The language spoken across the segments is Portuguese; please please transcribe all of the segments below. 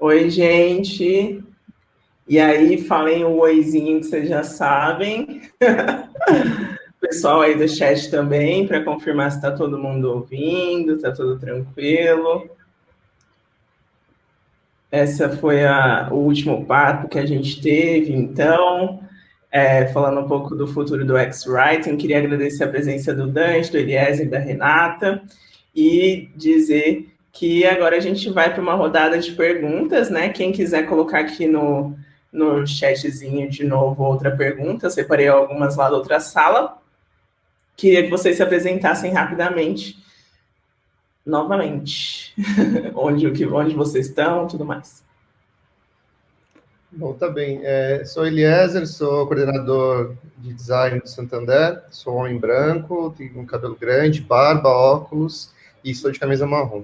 Oi, gente. E aí, falem o oizinho que vocês já sabem. Pessoal aí do chat também, para confirmar se está todo mundo ouvindo, está tudo tranquilo. Essa foi a, o último papo que a gente teve, então, é, falando um pouco do futuro do X-Writing, queria agradecer a presença do Dante, do Eliezer e da Renata, e dizer que agora a gente vai para uma rodada de perguntas, né? Quem quiser colocar aqui no, no chatzinho de novo outra pergunta, separei algumas lá da outra sala. Queria que vocês se apresentassem rapidamente, novamente, onde, onde vocês estão, tudo mais. Bom, tá bem. É, sou Eliezer, sou coordenador de design do Santander, sou homem branco, tenho um cabelo grande, barba, óculos e sou de camisa marrom.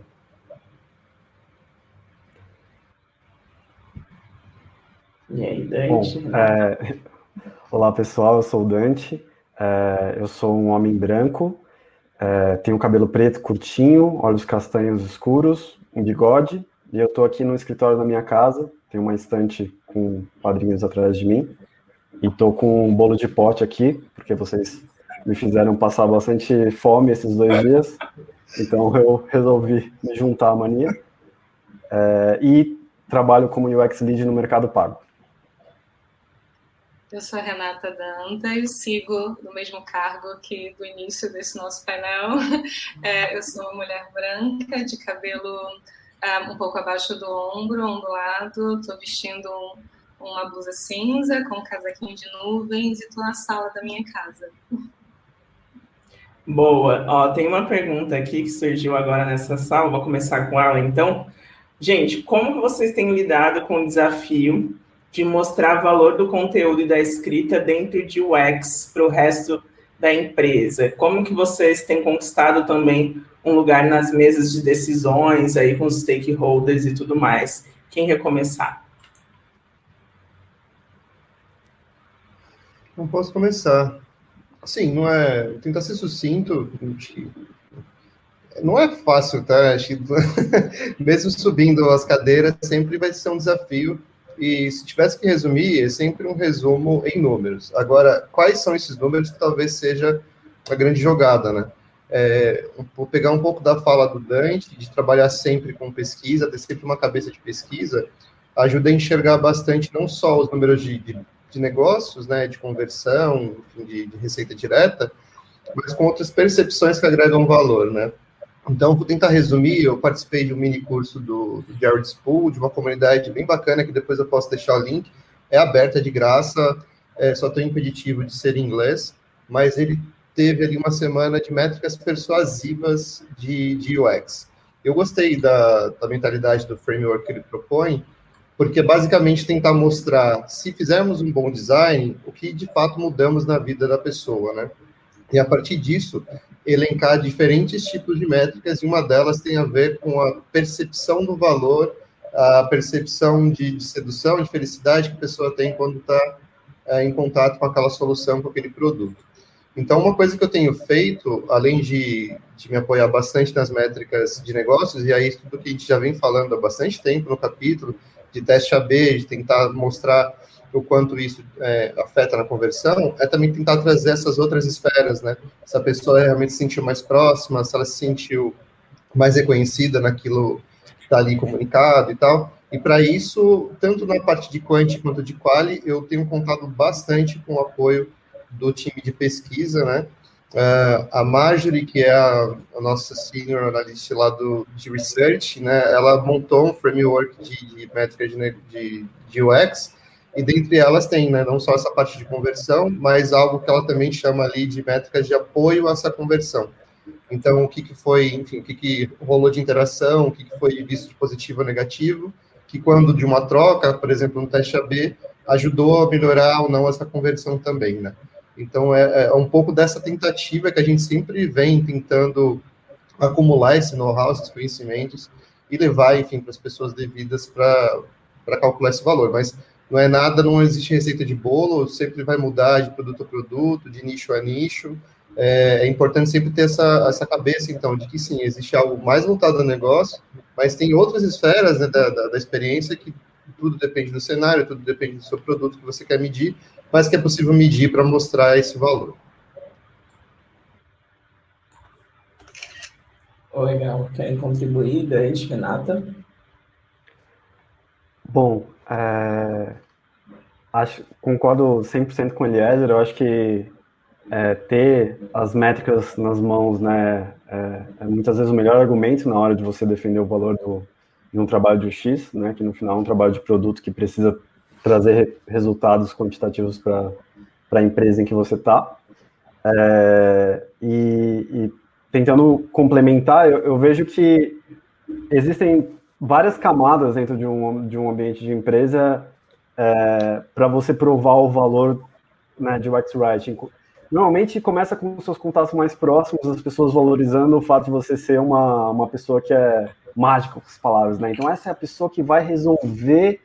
E aí, Dante? Bom, é... Olá, pessoal, eu sou o Dante, é... eu sou um homem branco, é... tenho cabelo preto curtinho, olhos castanhos escuros, um bigode, e eu estou aqui no escritório da minha casa, tem uma estante com quadrinhos atrás de mim, e estou com um bolo de pote aqui, porque vocês me fizeram passar bastante fome esses dois dias, então eu resolvi me juntar à mania, é... e trabalho como UX Lead no Mercado Pago. Eu sou a Renata Dantas, sigo no mesmo cargo aqui do início desse nosso painel. É, eu sou uma mulher branca, de cabelo é, um pouco abaixo do ombro, ondulado. Estou vestindo um, uma blusa cinza com um casaquinho de nuvens e estou na sala da minha casa. Boa. Ó, tem uma pergunta aqui que surgiu agora nessa sala. Vou começar com ela, então. Gente, como vocês têm lidado com o desafio de mostrar valor do conteúdo e da escrita dentro de UX para o resto da empresa? Como que vocês têm conquistado também um lugar nas mesas de decisões aí com os stakeholders e tudo mais? Quem quer começar? Não posso começar. Sim, não é. Tentar ser sucinto. Não é fácil, tá? Mesmo subindo as cadeiras, sempre vai ser um desafio e se tivesse que resumir, é sempre um resumo em números. Agora, quais são esses números que talvez seja a grande jogada, né? É, vou pegar um pouco da fala do Dante, de trabalhar sempre com pesquisa, ter sempre uma cabeça de pesquisa, ajuda a enxergar bastante não só os números de, de, de negócios, né, de conversão, de, de receita direta, mas com outras percepções que agregam valor, né? Então, vou tentar resumir. Eu participei de um mini curso do, do Jared Spool, de uma comunidade bem bacana, que depois eu posso deixar o link. É aberta, é de graça, é, só tem impeditivo de ser em inglês, mas ele teve ali uma semana de métricas persuasivas de, de UX. Eu gostei da, da mentalidade do framework que ele propõe, porque basicamente tentar mostrar, se fizermos um bom design, o que de fato mudamos na vida da pessoa, né? E a partir disso, elencar diferentes tipos de métricas, e uma delas tem a ver com a percepção do valor, a percepção de, de sedução, de felicidade que a pessoa tem quando está é, em contato com aquela solução, com aquele produto. Então, uma coisa que eu tenho feito, além de, de me apoiar bastante nas métricas de negócios, e aí tudo que a gente já vem falando há bastante tempo no capítulo, de teste AB, de tentar mostrar o quanto isso é, afeta na conversão, é também tentar trazer essas outras esferas, né? Se a pessoa realmente se sentiu mais próxima, se ela se sentiu mais reconhecida naquilo que está ali comunicado e tal. E para isso, tanto na parte de quant quanto de quali, eu tenho contado bastante com o apoio do time de pesquisa, né? Uh, a Marjorie, que é a, a, nossa senior analyst lá do, de research, né? Ela montou um framework de, de métrica de, de, de UX, e dentre elas tem, né, não só essa parte de conversão, mas algo que ela também chama ali de métricas de apoio a essa conversão. Então, o que, que foi, enfim, o que, que rolou de interação, o que, que foi visto de positivo ou negativo, que quando de uma troca, por exemplo, no teste AB, ajudou a melhorar ou não essa conversão também, né? Então, é, é um pouco dessa tentativa que a gente sempre vem tentando acumular esse know-how, esses conhecimentos, e levar, enfim, para as pessoas devidas para calcular esse valor. Mas não é nada, não existe receita de bolo, sempre vai mudar de produto a produto, de nicho a nicho, é, é, importante sempre ter essa, essa cabeça, então, de que sim, existe algo mais voltado ao negócio, mas tem outras esferas né, da, da, da experiência que tudo depende do cenário, tudo depende do seu produto que você quer medir, mas que é possível medir para mostrar esse valor. Legal. Quer contribuir, Dante, Renata? Bom, acho, concordo 100% com o Eliezer. Eu acho que é, ter as métricas nas mãos né, é, é, muitas vezes o melhor argumento na hora de você defender o valor do, de um trabalho de X, né, que no final é um trabalho de produto que precisa trazer resultados quantitativos para a empresa em que você está. É, e, e, tentando complementar, eu, eu, vejo que existem várias camadas dentro de um, de um ambiente de empresa é, para você provar o valor né, de UX Writing. Normalmente começa com seus contatos mais próximos, as pessoas valorizando o fato de você ser uma, uma pessoa que é mágica com as palavras, né? Então essa é a pessoa que vai resolver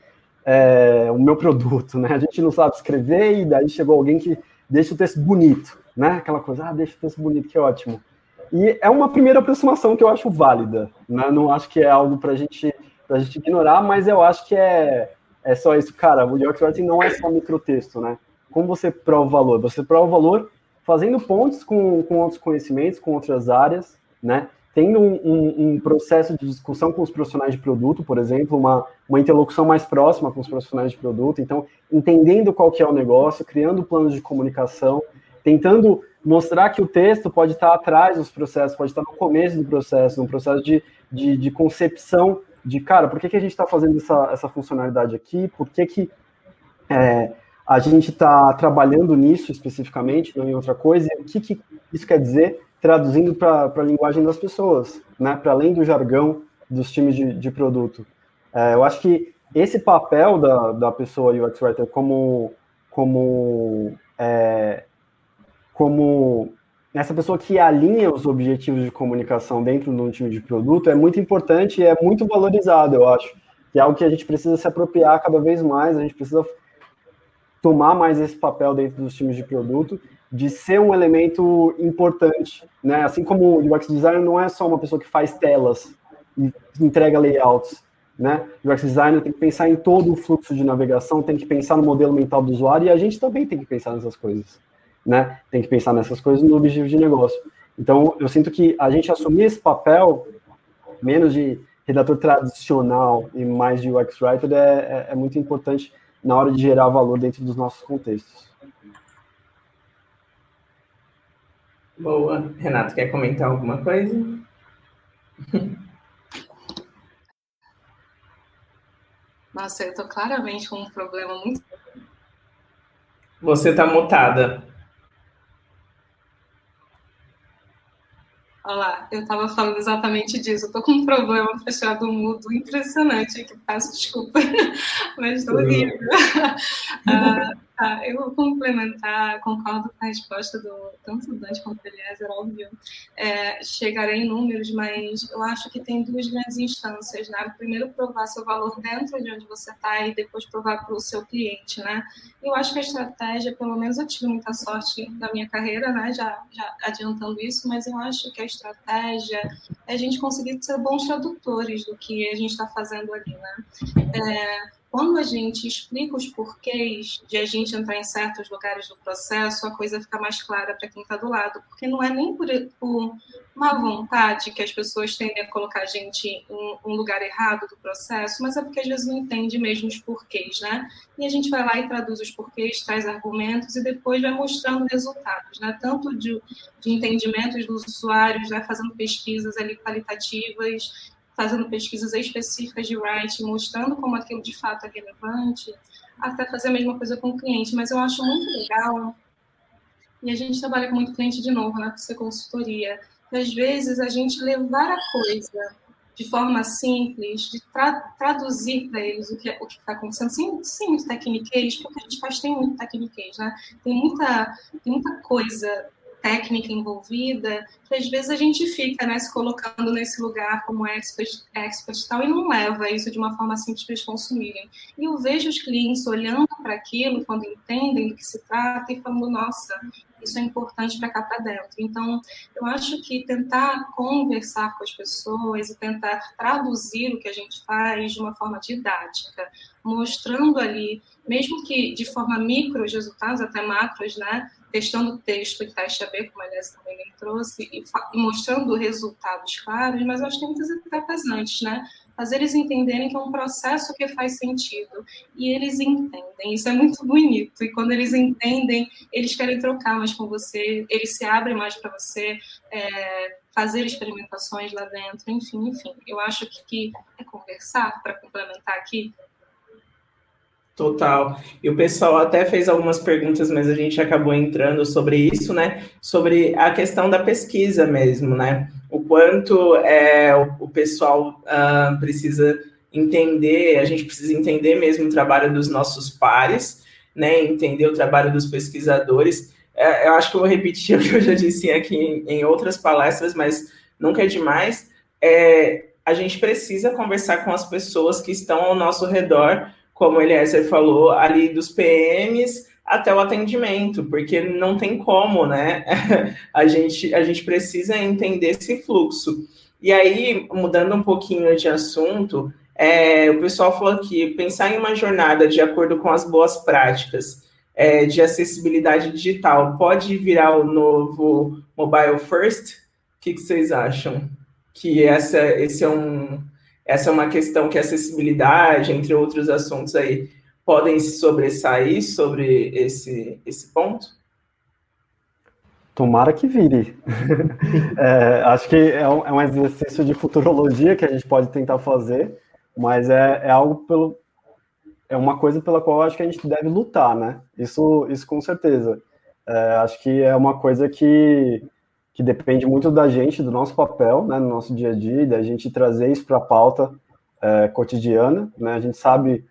é, o meu produto, né? A gente não sabe escrever e daí chegou alguém que deixa o texto bonito, né? Aquela coisa, ah, deixa o texto bonito, que ótimo. E é uma primeira aproximação que eu acho válida, né? Não acho que é algo para gente, a gente ignorar, mas eu acho que é, é só isso. Cara, o UX Writing não é só microtexto, né? Como você prova o valor? Você prova o valor fazendo pontes com, com outros conhecimentos, com outras áreas, né? Tendo um, um, um, processo de discussão com os profissionais de produto, por exemplo, uma, uma interlocução mais próxima com os profissionais de produto, então, entendendo qual que é o negócio, criando planos de comunicação, tentando mostrar que o texto pode estar atrás dos processos, pode estar no começo do processo, no processo de, de, de concepção de, cara, por que, que a gente está fazendo essa, essa funcionalidade aqui, por que, que é, a gente está trabalhando nisso especificamente, não em outra coisa, e o que, que isso quer dizer, traduzindo para a linguagem das pessoas, né, para além do jargão dos times de, de produto. É, eu acho que esse papel da, da pessoa UX Writer como, como é, como essa pessoa que alinha os objetivos de comunicação dentro de um time de produto é muito importante e é muito valorizado, eu acho. Que é algo que a gente precisa se apropriar cada vez mais, a gente precisa tomar mais esse papel dentro dos times de produto, de ser um elemento importante, né? Assim como o UX designer não é só uma pessoa que faz telas e entrega layouts, né? O UX designer tem que pensar em todo o fluxo de navegação, tem que pensar no modelo mental do usuário e a gente também tem que pensar nessas coisas né? Tem que pensar nessas coisas no objetivo de negócio. Então, eu sinto que a gente assumir esse papel, menos de redator tradicional e mais de UX Writer, é, é, é muito importante na hora de gerar valor dentro dos nossos contextos. Boa. Renato, quer comentar alguma coisa? Nossa, eu tô claramente com um problema muito. Você tá mutada. Olha lá, eu estava falando exatamente disso. Eu tô com um problema fechado mudo impressionante aqui, peço desculpa, mas estou rindo. uh, Tá, eu vou complementar, concordo com a resposta do tanto do Dante quanto do Eliezer, óbvio. É, chegarei em números, mas eu acho que tem duas grandes instâncias, né? Primeiro, provar seu valor dentro de onde você está e depois provar para o seu cliente, né? Eu acho que a estratégia, pelo menos eu tive muita sorte na minha carreira, né? Já, já adiantando isso, mas eu acho que a estratégia é a gente conseguir ser bons tradutores do que a gente está fazendo ali, né? É, quando a gente explica os porquês de a gente entrar em certos lugares do processo, a coisa fica mais clara para quem está do lado, porque não é nem por, por má vontade que as pessoas tendem a colocar a gente em um lugar errado do processo, mas é porque às vezes não entende mesmo os porquês, né? E a gente vai lá e traduz os porquês, traz argumentos e depois vai mostrando resultados, né? Tanto de, de entendimentos dos usuários, né? fazendo pesquisas ali qualitativas fazendo pesquisas específicas de writing, mostrando como aquilo de fato é relevante, até fazer a mesma coisa com o cliente. Mas eu acho muito legal, e a gente trabalha com muito cliente de novo, né, por consultoria, que às vezes a gente levar a coisa de forma simples, de tra traduzir para eles o que é, está acontecendo, sem, sem muito tecniquez, porque a gente faz tem muito tecniquez, né? Tem muita, tem muita coisa técnica envolvida, que às vezes a gente fica né, se colocando nesse lugar como expert, expert tal, e não leva isso de uma forma simples para eles consumirem. E eu vejo os clientes olhando para aquilo quando entendem do que se trata e falando, nossa, isso é importante para cá para dentro. Então, eu acho que tentar conversar com as pessoas e tentar traduzir o que a gente faz de uma forma didática, mostrando ali, mesmo que de forma micro os resultados, até macros, né? Testando o texto em taxa B, como a Aliás também trouxe, e, e mostrando resultados claros, mas acho que tem muitas etapas antes, né? fazer eles entenderem que é um processo que faz sentido. E eles entendem, isso é muito bonito. E quando eles entendem, eles querem trocar mais com você, eles se abrem mais para você, é, fazer experimentações lá dentro, enfim, enfim. Eu acho que, que é conversar, para complementar aqui, Total. E o pessoal até fez algumas perguntas, mas a gente acabou entrando sobre isso, né? Sobre a questão da pesquisa mesmo, né? O quanto é, o, pessoal uh, precisa entender, a gente precisa entender mesmo o trabalho dos nossos pares, né? Entender o trabalho dos pesquisadores. É, eu acho que eu vou repetir o que eu já disse aqui em, em outras palestras, mas nunca é demais. É, a gente precisa conversar com as pessoas que estão ao nosso redor como o Eliezer falou, ali dos PMs até o atendimento, porque não tem como, né? a, gente, a gente precisa entender esse fluxo. E aí, mudando um pouquinho de assunto, é, o pessoal falou aqui, pensar em uma jornada de acordo com as boas práticas é, de acessibilidade digital pode virar o novo mobile first? O que, que vocês acham? Que essa, esse é um, essa é uma questão que a acessibilidade, entre outros assuntos aí, podem se sobressair sobre esse, esse ponto? Tomara que vire. é, acho que é um, é um, exercício de futurologia que a gente pode tentar fazer, mas é, é algo pelo. É uma coisa pela qual acho que a gente deve lutar, né? Isso, isso com certeza. É, acho que é uma coisa que que depende muito da gente, do nosso papel, né, no nosso dia a dia, da gente trazer isso para a pauta é, cotidiana. Né? A gente sabe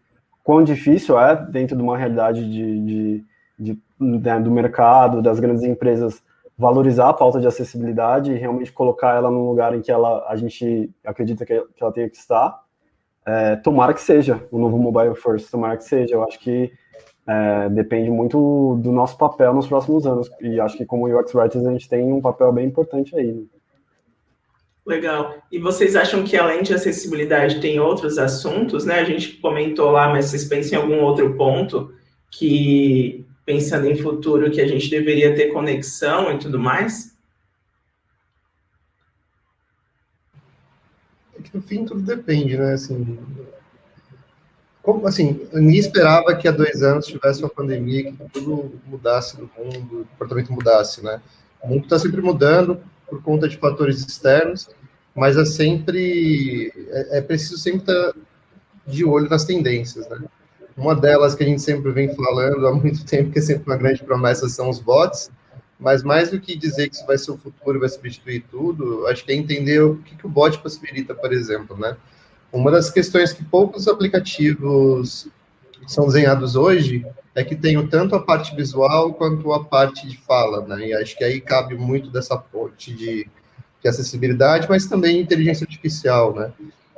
quão difícil é, dentro de uma realidade de, de, de né, do mercado, das grandes empresas, valorizar a pauta de acessibilidade e realmente colocar ela num lugar em que ela, a gente acredita que, que ela tenha que estar. É, tomara que seja o novo Mobile First, tomara que seja. Eu acho que é, depende muito do nosso papel nos próximos anos. E acho que como UX Writers a gente tem um papel bem importante aí. Né? Legal. E vocês acham que além de acessibilidade tem outros assuntos, né? A gente comentou lá, mas vocês pensam em algum outro ponto que, pensando em futuro, que a gente deveria ter conexão e tudo mais? É que no fim tudo depende, né? Assim, como, assim, ninguém esperava que há dois anos tivesse uma pandemia, que tudo mudasse no mundo, o comportamento mudasse, né? O mundo está sempre mudando por conta de fatores externos, mas é sempre, é, é preciso sempre estar de olho nas tendências, né? Uma delas que a gente sempre vem falando há muito tempo, que é sempre uma grande promessa, são os bots, mas mais do que dizer que isso vai ser o futuro, vai substituir tudo, acho que é entender o que, que o bot possibilita, por exemplo, né? Uma das questões que poucos aplicativos são desenhados hoje é que tem tanto a parte visual quanto a parte de fala, né? E acho que aí cabe muito dessa ponte de, de acessibilidade, mas também inteligência artificial, né?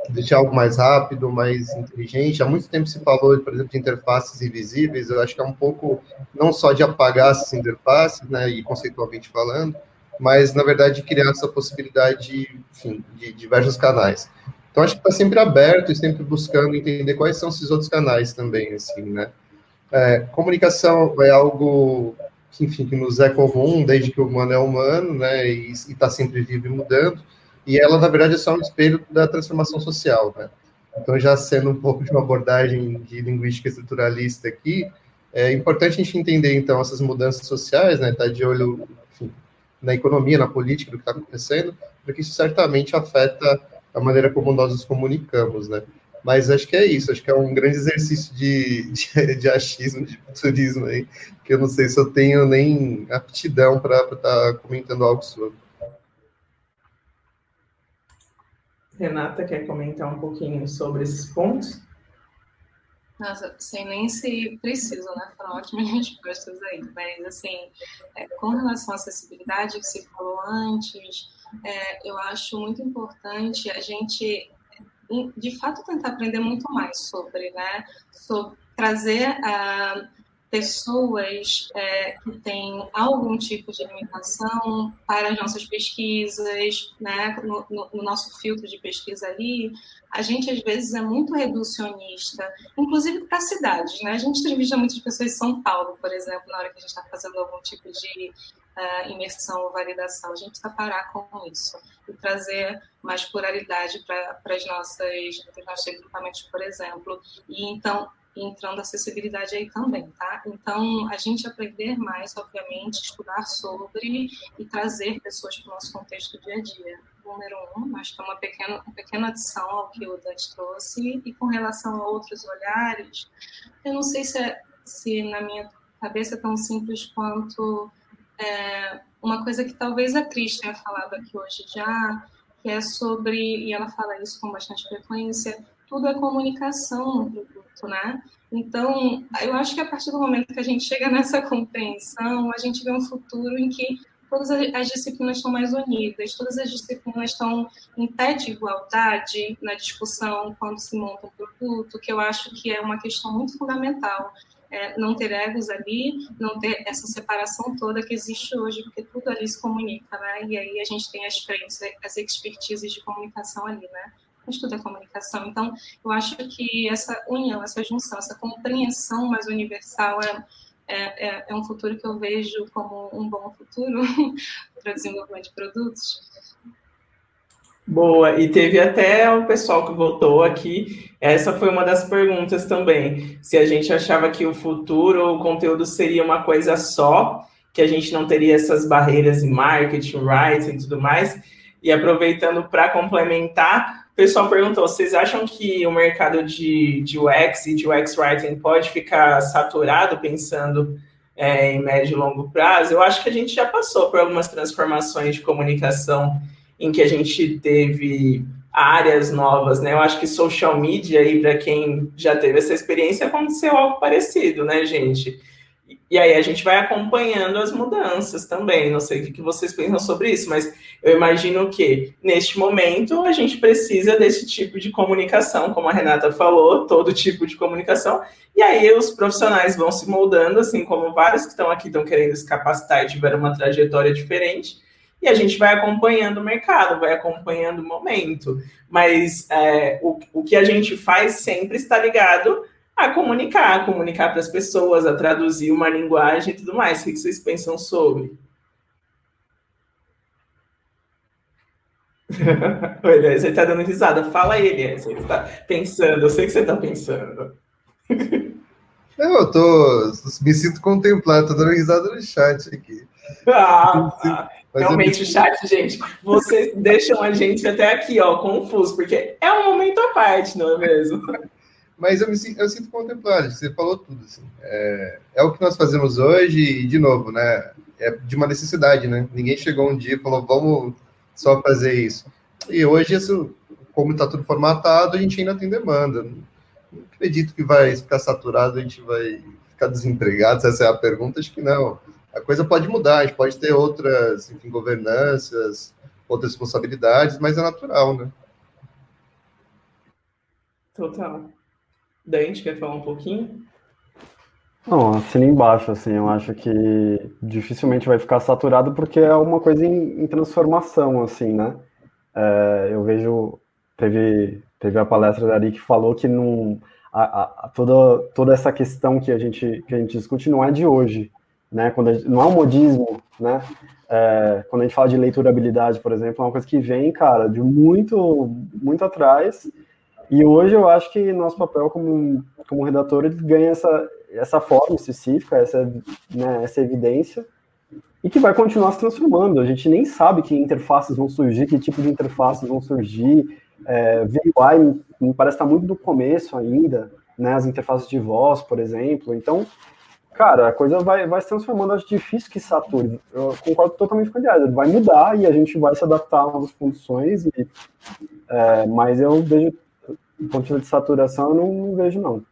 Deixar algo mais rápido, mais inteligente. Há muito tempo se falou, por exemplo, de interfaces invisíveis. Eu acho que é um pouco não só de apagar essas interfaces, né? E conceitualmente falando, mas na verdade criar essa possibilidade, enfim, de diversos canais. Então, acho que está sempre aberto e sempre buscando entender quais são esses outros canais também, assim, né? É, comunicação é algo que, enfim, que nos é comum desde que o humano é humano, né? E está sempre vivo e mudando. E ela, na verdade, é só um espelho da transformação social, né? Então, já sendo um pouco de uma abordagem de linguística estruturalista aqui, é importante a gente entender, então, essas mudanças sociais, né? Estar tá de olho, enfim, na economia, na política, do que está acontecendo, porque isso certamente afeta a maneira como nós nos comunicamos, né? Mas acho que é isso, acho que é um grande exercício de, de, de achismo, de futurismo aí, que eu não sei se eu tenho nem aptidão para estar tá comentando algo sobre. Renata quer comentar um pouquinho sobre esses pontos? Nossa, sei nem se preciso, né? Foram ótimas respostas aí. Mas, assim, é, com relação à acessibilidade que você falou antes, é, eu acho muito importante a gente, de fato, tentar aprender muito mais sobre, né? Sobre trazer a pessoas é, que têm algum tipo de limitação para as nossas pesquisas, né, no, no, no, nosso filtro de pesquisa ali, a gente às vezes é muito reducionista, inclusive para cidades. Né? A gente entrevista muitas pessoas em São Paulo, por exemplo, na hora que a gente está fazendo algum tipo de uh, imersão ou validação. A gente precisa parar com isso e trazer mais pluralidade para as nossas, os nossos equipamentos, por exemplo. E então entrando acessibilidade aí também, tá? Então, a gente aprender mais, obviamente, estudar sobre e trazer pessoas para o nosso contexto do dia a dia. Número um, acho que é uma pequena, uma pequena adição ao que o Dante trouxe. E com relação a outros olhares, eu não sei se, é, se na minha cabeça é tão simples quanto é, uma coisa que talvez a Cris tenha falado aqui hoje já, que é sobre, e ela fala isso com bastante frequência, tudo é comunicação no produto, né? Então, eu acho que a partir do momento que a gente chega nessa compreensão, a gente vê um futuro em que todas as disciplinas estão mais unidas, todas as disciplinas estão em pé de igualdade na discussão quando se monta um produto, que eu acho que é uma questão muito fundamental. É, não ter egos ali, não ter essa separação toda que existe hoje, porque tudo ali se comunica, né? E aí a gente tem as frentes, as expertises de comunicação ali, né? estuda comunicação. Então, eu acho que essa união, essa junção, essa compreensão mais universal é, é, é, é um futuro que eu vejo como um bom futuro para o desenvolvimento de produtos. Boa, e teve até o pessoal que votou aqui. Essa foi uma das perguntas também. Se a gente achava que o futuro, o conteúdo seria uma coisa só, que a gente não teria essas barreiras em marketing, writing e tudo mais. E aproveitando para complementar, o pessoal perguntou: vocês acham que o mercado de, de UX e de UX Writing pode ficar saturado pensando é, em médio e longo prazo? Eu acho que a gente já passou por algumas transformações de comunicação em que a gente teve áreas novas, né? Eu acho que social media aí, para quem já teve essa experiência, aconteceu algo parecido, né, gente? E aí a gente vai acompanhando as mudanças também. Não sei o que vocês pensam sobre isso, mas eu imagino que neste momento a gente precisa desse tipo de comunicação, como a Renata falou, todo tipo de comunicação. E aí os profissionais vão se moldando, assim como vários que estão aqui estão querendo se capacitar e tiveram uma trajetória diferente. E a gente vai acompanhando o mercado, vai acompanhando o momento. Mas é, o, o que a gente faz sempre está ligado a comunicar, a comunicar para as pessoas, a traduzir uma linguagem e tudo mais. O que vocês pensam sobre? Olha, você está dando risada. Fala aí, Você está pensando, eu sei que você está pensando. Eu tô. Me sinto contemplado, tô dando risada no chat aqui. Ah, realmente, o chat, gente, vocês deixam a gente até aqui, ó, confuso, porque é um momento à parte, não é mesmo? Mas eu me eu sinto contemplado, você falou tudo. Assim. É, é, o que nós fazemos hoje, e de novo, né? É de uma necessidade, né? Ninguém chegou um dia e falou, vamos só fazer isso. E hoje, isso, como está tudo formatado, a gente ainda tem demanda. Não acredito que vai ficar saturado, a gente vai ficar desempregado, se essa é a pergunta, acho que não. A coisa pode mudar, a gente pode ter outras, enfim, governanças, outras responsabilidades, mas é natural, né? Total. Dante, quer falar um pouquinho? Não, assina embaixo, assim, eu acho que dificilmente vai ficar saturado porque é uma coisa em, em transformação, assim, né? É, eu vejo, teve, teve a palestra da Ari que falou que não, a, a, toda, toda essa questão que a, gente, que a gente discute não é de hoje, né? Quando gente, não é um modismo, né? É, quando a gente fala de leiturabilidade, por exemplo, é uma coisa que vem, cara, de muito, muito atrás, e hoje eu acho que nosso papel como, como redator ele ganha essa, essa forma específica, essa, né, essa evidência, e que vai continuar se transformando. A gente nem sabe que interfaces vão surgir, que tipo de interfaces vão surgir. É, VUI me, parece estar muito do começo ainda, né, as interfaces de voz, por exemplo. Então, cara, a coisa vai, vai se transformando. Acho difícil que sature. Eu concordo totalmente com a ideia. Vai mudar e a gente vai se adaptar a novas condições. E, é, mas eu vejo ponto de saturação eu não, não vejo, não.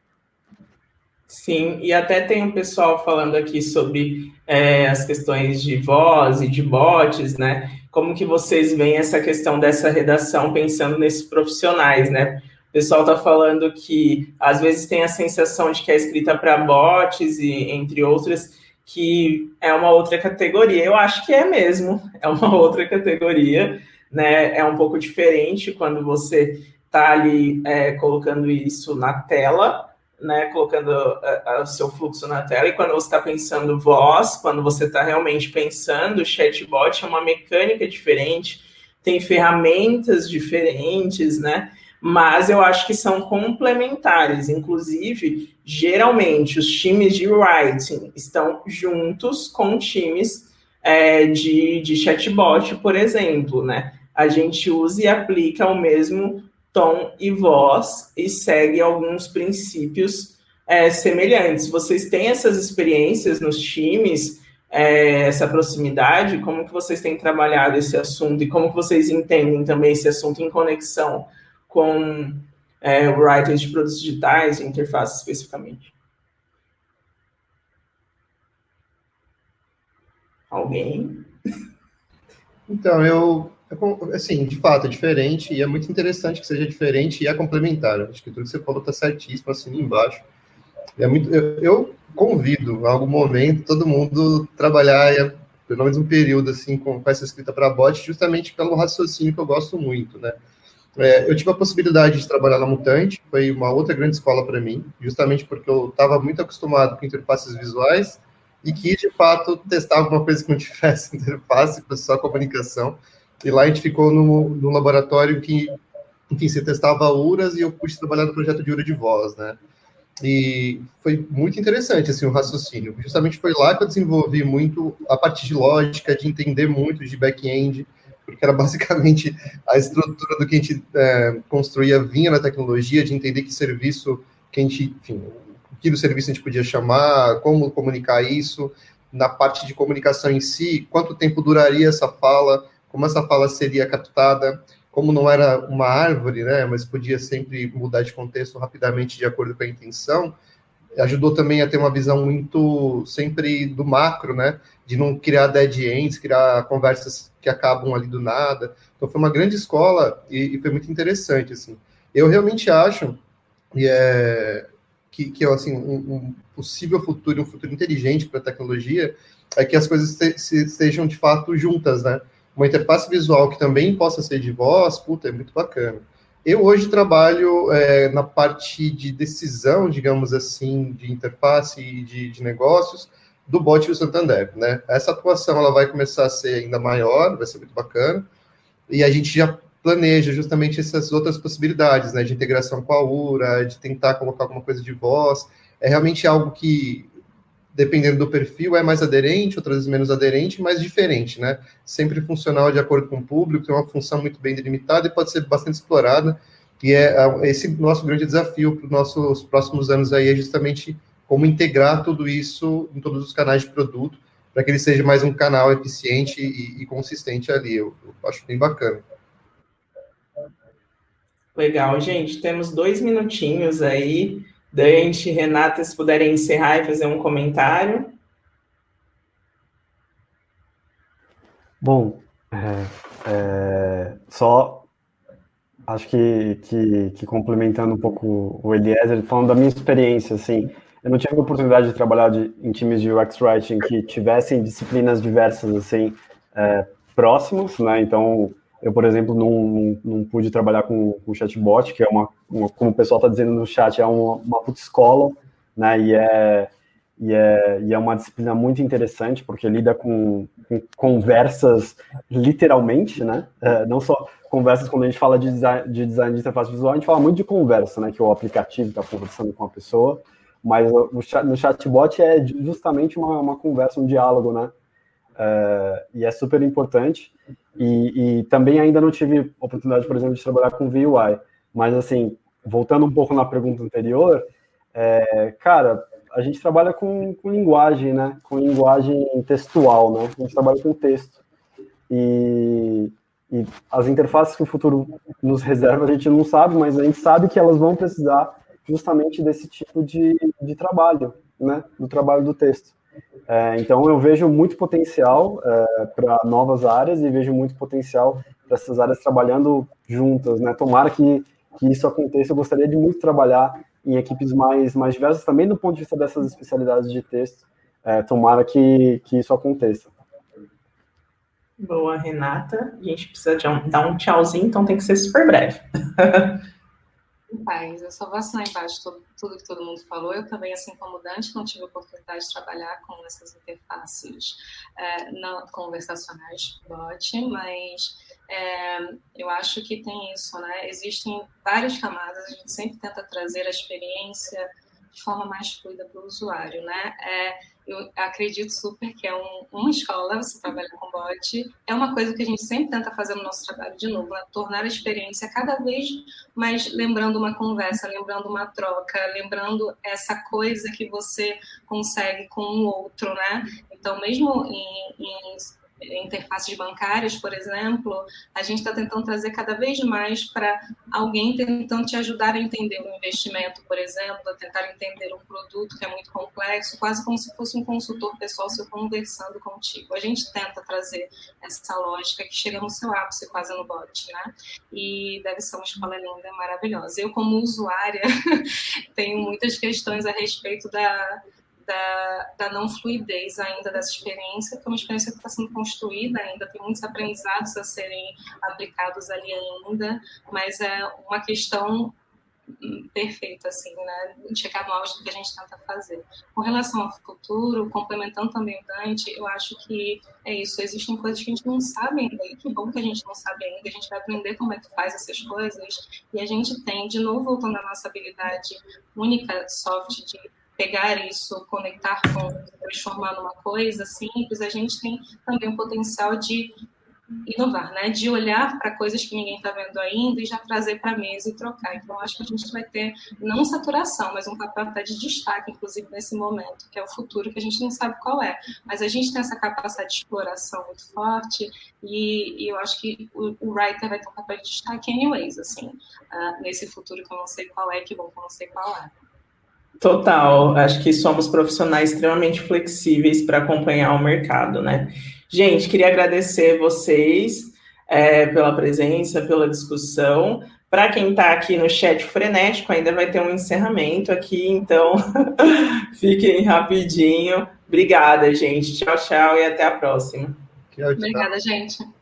Sim, e até tem um pessoal falando aqui sobre é, as questões de voz e de bots, né? Como que vocês veem essa questão dessa redação pensando nesses profissionais, né? O pessoal está falando que às vezes tem a sensação de que é escrita para bots e entre outras que é uma outra categoria. Eu acho que é mesmo, é uma outra categoria, né? É um pouco diferente quando você está ali é, colocando isso na tela, né, colocando o seu fluxo na tela, e quando você está pensando voz, quando você está realmente pensando chatbot, é uma mecânica diferente, tem ferramentas diferentes, né? Mas eu acho que são complementares. Inclusive, geralmente, os times de writing estão juntos com times é, de, de chatbot, por exemplo, né? A gente usa e aplica o mesmo tom e voz e segue alguns princípios é, semelhantes. Vocês têm essas experiências nos times, é, essa proximidade? Como que vocês têm trabalhado esse assunto e como que vocês entendem também esse assunto em conexão com é, writers de produtos digitais e interfaces especificamente? Alguém? Então, eu é, assim, de fato, é diferente e é muito interessante que seja diferente e é complementar. Acho que tudo que você falou está certíssimo, assim, embaixo. É muito, eu, eu convido, em algum momento, todo mundo trabalhar, é, pelo menos um período, assim, com, com essa escrita para bot, justamente pelo raciocínio que eu gosto muito, né? É, eu tive a possibilidade de trabalhar na Mutante, foi uma outra grande escola para mim, justamente porque eu estava muito acostumado com interfaces visuais e quis, de fato, testar alguma coisa que não tivesse interface, só comunicação. E lá a gente ficou no, no laboratório que, enfim, se testava URAS e eu pude trabalhar no projeto de URA de voz, né? E foi muito interessante, assim, o raciocínio. Justamente foi lá que eu desenvolvi muito a parte de lógica, de entender muito de back-end, porque era basicamente a estrutura do que a gente é, construía vinha na tecnologia, de entender que serviço que a gente, enfim, que do serviço a gente podia chamar, como comunicar isso, na parte de comunicação em si, quanto tempo duraria essa fala, como essa fala seria captada, como não era uma árvore, né, mas podia sempre mudar de contexto rapidamente de acordo com a intenção, ajudou também a ter uma visão muito sempre do macro, né, de não criar dead ends, criar conversas que acabam ali do nada. Então foi uma grande escola e, e foi muito interessante, assim. Eu realmente acho e é, que, que assim, um, um possível futuro, um futuro inteligente para a tecnologia, é que as coisas se, se, sejam de fato juntas, né? uma interface visual que também possa ser de voz, puta, é muito bacana. Eu hoje trabalho é, na parte de decisão, digamos assim, de interface e de, de, negócios do bot do Santander, né? Essa atuação ela vai começar a ser ainda maior, vai ser muito bacana, e a gente já planeja justamente essas outras possibilidades, né, de integração com a URA, de tentar colocar alguma coisa de voz. É realmente algo que dependendo do perfil, é mais aderente, outras vezes menos aderente, mas diferente, né? Sempre funcional de acordo com o público, tem uma função muito bem delimitada e pode ser bastante explorada. E é esse nosso grande desafio para os nossos próximos anos aí é justamente como integrar tudo isso em todos os canais de produto, para que ele seja mais um canal eficiente e, e consistente ali. Eu, eu acho bem bacana. Legal, gente. Temos dois minutinhos aí. Dante, Renata, se puderem encerrar e fazer um comentário. Bom, é, é, só acho que, que, que, complementando um pouco o Eliezer, falando da minha experiência, assim, eu não tive a oportunidade de trabalhar de, em times de UX Writing que tivessem disciplinas diversas, assim, é, próximos, né, então eu, por exemplo, não, não, não pude trabalhar com, chatbot, que é uma, uma como o pessoal está dizendo no chat, é uma, uma puta escola, né? E é, e, é, e é uma disciplina muito interessante, porque lida com, com conversas literalmente, né? É, não só conversas quando a gente fala de design, de design de interface visual, a gente fala muito de conversa, né? Que o aplicativo está conversando com a pessoa, mas no chatbot é justamente uma, uma conversa, um diálogo, né? É, e é super importante. E, e, também ainda não tive oportunidade, por exemplo, de trabalhar com VUI. Mas, assim, voltando um pouco na pergunta anterior, é, cara, a gente trabalha com, com, linguagem, né? Com linguagem textual, né? A gente trabalha com texto. E, e as interfaces que o futuro nos reserva, a gente não sabe, mas a gente sabe que elas vão precisar justamente desse tipo de, de trabalho, né, do trabalho do texto. É, então eu vejo muito potencial é, para novas áreas e vejo muito potencial para essas áreas trabalhando juntas, né? Tomara que, que isso aconteça. Eu gostaria de muito trabalhar em equipes mais, mais diversas, também do ponto de vista dessas especialidades de texto. É, tomara que, que isso aconteça. Boa, Renata. A gente precisa um, dar um tchauzinho, então tem que ser super breve. Paz, eu só vou assinar embaixo tudo, tudo que todo mundo falou. Eu também, assim como Dante, não tive a oportunidade de trabalhar com essas interfaces é, não, conversacionais bot, mas é, eu acho que tem isso, né? Existem várias camadas, a gente sempre tenta trazer a experiência de forma mais fluida para o usuário, né? É, eu acredito super que é um, uma escola, você trabalha com bot, é uma coisa que a gente sempre tenta fazer no nosso trabalho de novo, né? tornar a experiência cada vez mais lembrando uma conversa, lembrando uma troca, lembrando essa coisa que você consegue com o outro, né? Então, mesmo em, em interfaces bancárias, por exemplo, a gente está tentando trazer cada vez mais para alguém tentando te ajudar a entender um investimento, por exemplo, a tentar entender um produto que é muito complexo, quase como se fosse um consultor pessoal se conversando contigo. A gente tenta trazer essa lógica que chega no seu ápice quase no bot, né? E deve ser uma escola linda, maravilhosa. Eu, como usuária, tenho muitas questões a respeito da da, da não fluidez ainda dessa experiência, que é uma experiência que está sendo construída ainda, tem muitos aprendizados a serem aplicados ali ainda, mas é uma questão perfeita, assim, né? Chegar no auge do que a gente tenta fazer. Com relação ao futuro, complementando também o Dante, eu acho que é isso, existem coisas que a gente não sabe ainda, e que bom que a gente não sabe ainda, a gente vai aprender como é que faz essas coisas, e a gente tem, de novo, voltando à nossa habilidade única, soft, de pegar isso, conectar com, transformar numa coisa simples, a gente tem também o potencial de inovar, né? De olhar para coisas que ninguém está vendo ainda e já trazer para a mesa e trocar. Então, acho que a gente vai ter não saturação, mas um papel até de destaque, inclusive nesse momento, que é o futuro que a gente não sabe qual é. Mas a gente tem essa capacidade de exploração muito forte e, e eu acho que o, o, writer vai ter um papel de destaque anyways, assim, uh, nesse futuro que eu não sei qual é, que bom que eu não sei qual é. Total, acho que somos profissionais extremamente flexíveis para acompanhar o mercado, né? Gente, queria agradecer vocês é, pela presença, pela discussão. Para quem está aqui no chat frenético, ainda vai ter um encerramento aqui, então fiquem rapidinho. Obrigada, gente. Tchau, tchau e até a próxima. Tchau, tchau. Obrigada, gente.